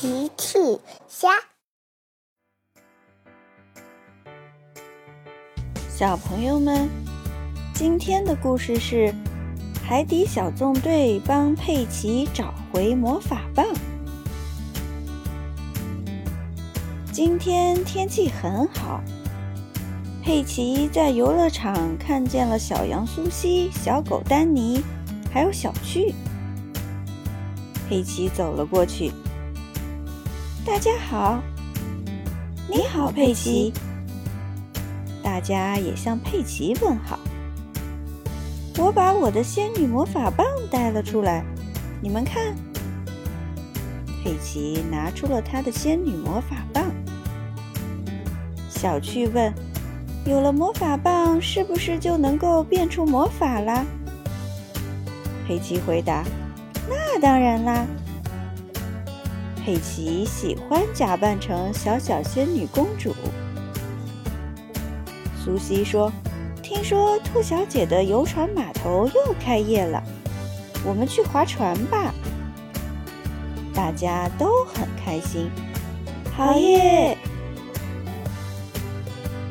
奇趣虾，小朋友们，今天的故事是海底小纵队帮佩奇找回魔法棒。今天天气很好，佩奇在游乐场看见了小羊苏西、小狗丹尼，还有小趣。佩奇走了过去。大家好，你好，佩奇。大家也向佩奇问好。我把我的仙女魔法棒带了出来，你们看。佩奇拿出了他的仙女魔法棒。小趣问：“有了魔法棒，是不是就能够变出魔法啦？”佩奇回答：“那当然啦。”佩奇喜欢假扮成小小仙女公主。苏西说：“听说兔小姐的游船码头又开业了，我们去划船吧。”大家都很开心。好耶！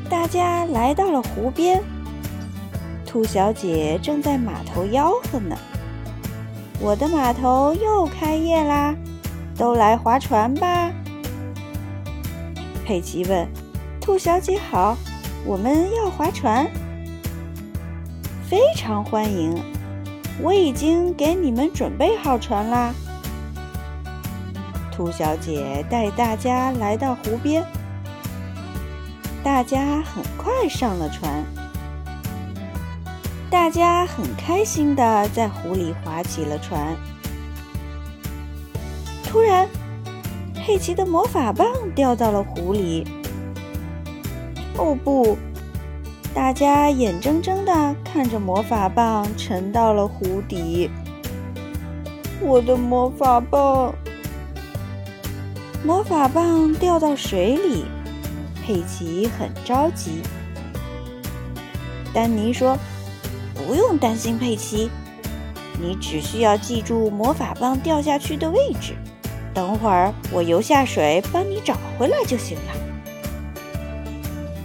大家来到了湖边，兔小姐正在码头吆喝呢：“我的码头又开业啦！”都来划船吧，佩奇问：“兔小姐好，我们要划船，非常欢迎，我已经给你们准备好船啦。”兔小姐带大家来到湖边，大家很快上了船，大家很开心的在湖里划起了船。突然，佩奇的魔法棒掉到了湖里。哦不！大家眼睁睁的看着魔法棒沉到了湖底。我的魔法棒！魔法棒掉到水里，佩奇很着急。丹尼说：“不用担心，佩奇，你只需要记住魔法棒掉下去的位置。”等会儿我游下水帮你找回来就行了。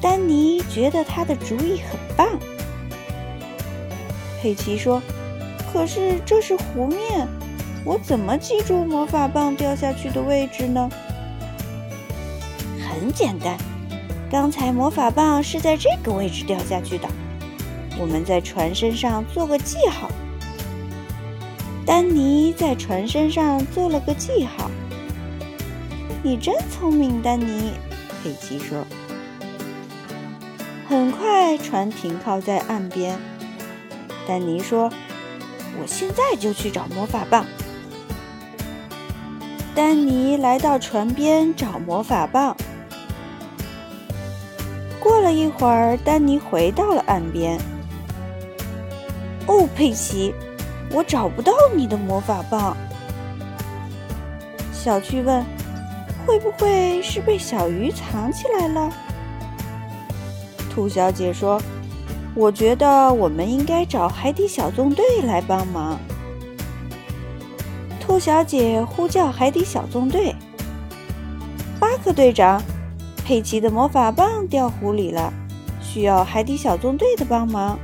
丹尼觉得他的主意很棒。佩奇说：“可是这是湖面，我怎么记住魔法棒掉下去的位置呢？”很简单，刚才魔法棒是在这个位置掉下去的。我们在船身上做个记号。丹尼在船身上做了个记号。你真聪明，丹尼。佩奇说。很快，船停靠在岸边。丹尼说：“我现在就去找魔法棒。”丹尼来到船边找魔法棒。过了一会儿，丹尼回到了岸边。哦，佩奇，我找不到你的魔法棒。小趣问。会不会是被小鱼藏起来了？兔小姐说：“我觉得我们应该找海底小纵队来帮忙。”兔小姐呼叫海底小纵队。巴克队长，佩奇的魔法棒掉湖里了，需要海底小纵队的帮忙。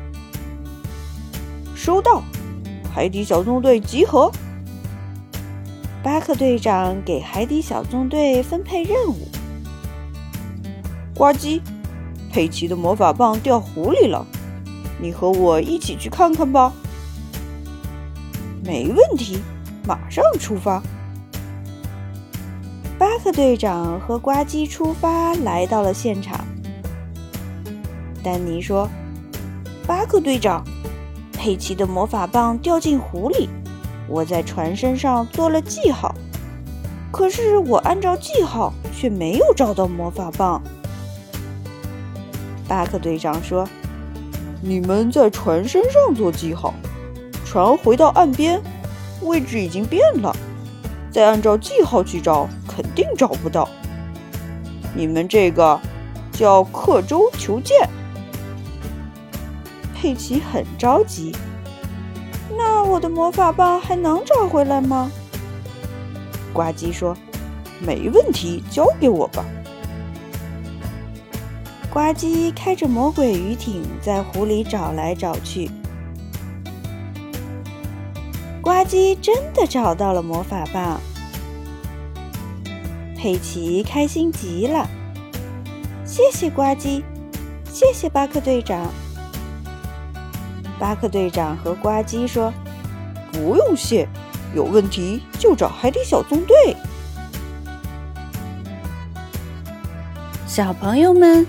收到，海底小纵队集合。巴克队长给海底小纵队分配任务。呱唧，佩奇的魔法棒掉湖里了，你和我一起去看看吧。没问题，马上出发。巴克队长和呱唧出发，来到了现场。丹尼说：“巴克队长，佩奇的魔法棒掉进湖里。”我在船身上做了记号，可是我按照记号却没有找到魔法棒。巴克队长说：“你们在船身上做记号，船回到岸边，位置已经变了，再按照记号去找，肯定找不到。你们这个叫刻舟求剑。”佩奇很着急。那我的魔法棒还能找回来吗？呱唧说：“没问题，交给我吧。呱唧开着魔鬼鱼艇在湖里找来找去，呱唧真的找到了魔法棒。佩奇开心极了，谢谢呱唧，谢谢巴克队长。巴克队长和呱唧说：“不用谢，有问题就找海底小纵队。”小朋友们，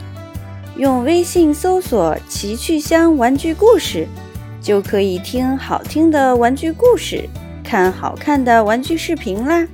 用微信搜索“奇趣箱玩具故事”，就可以听好听的玩具故事，看好看的玩具视频啦。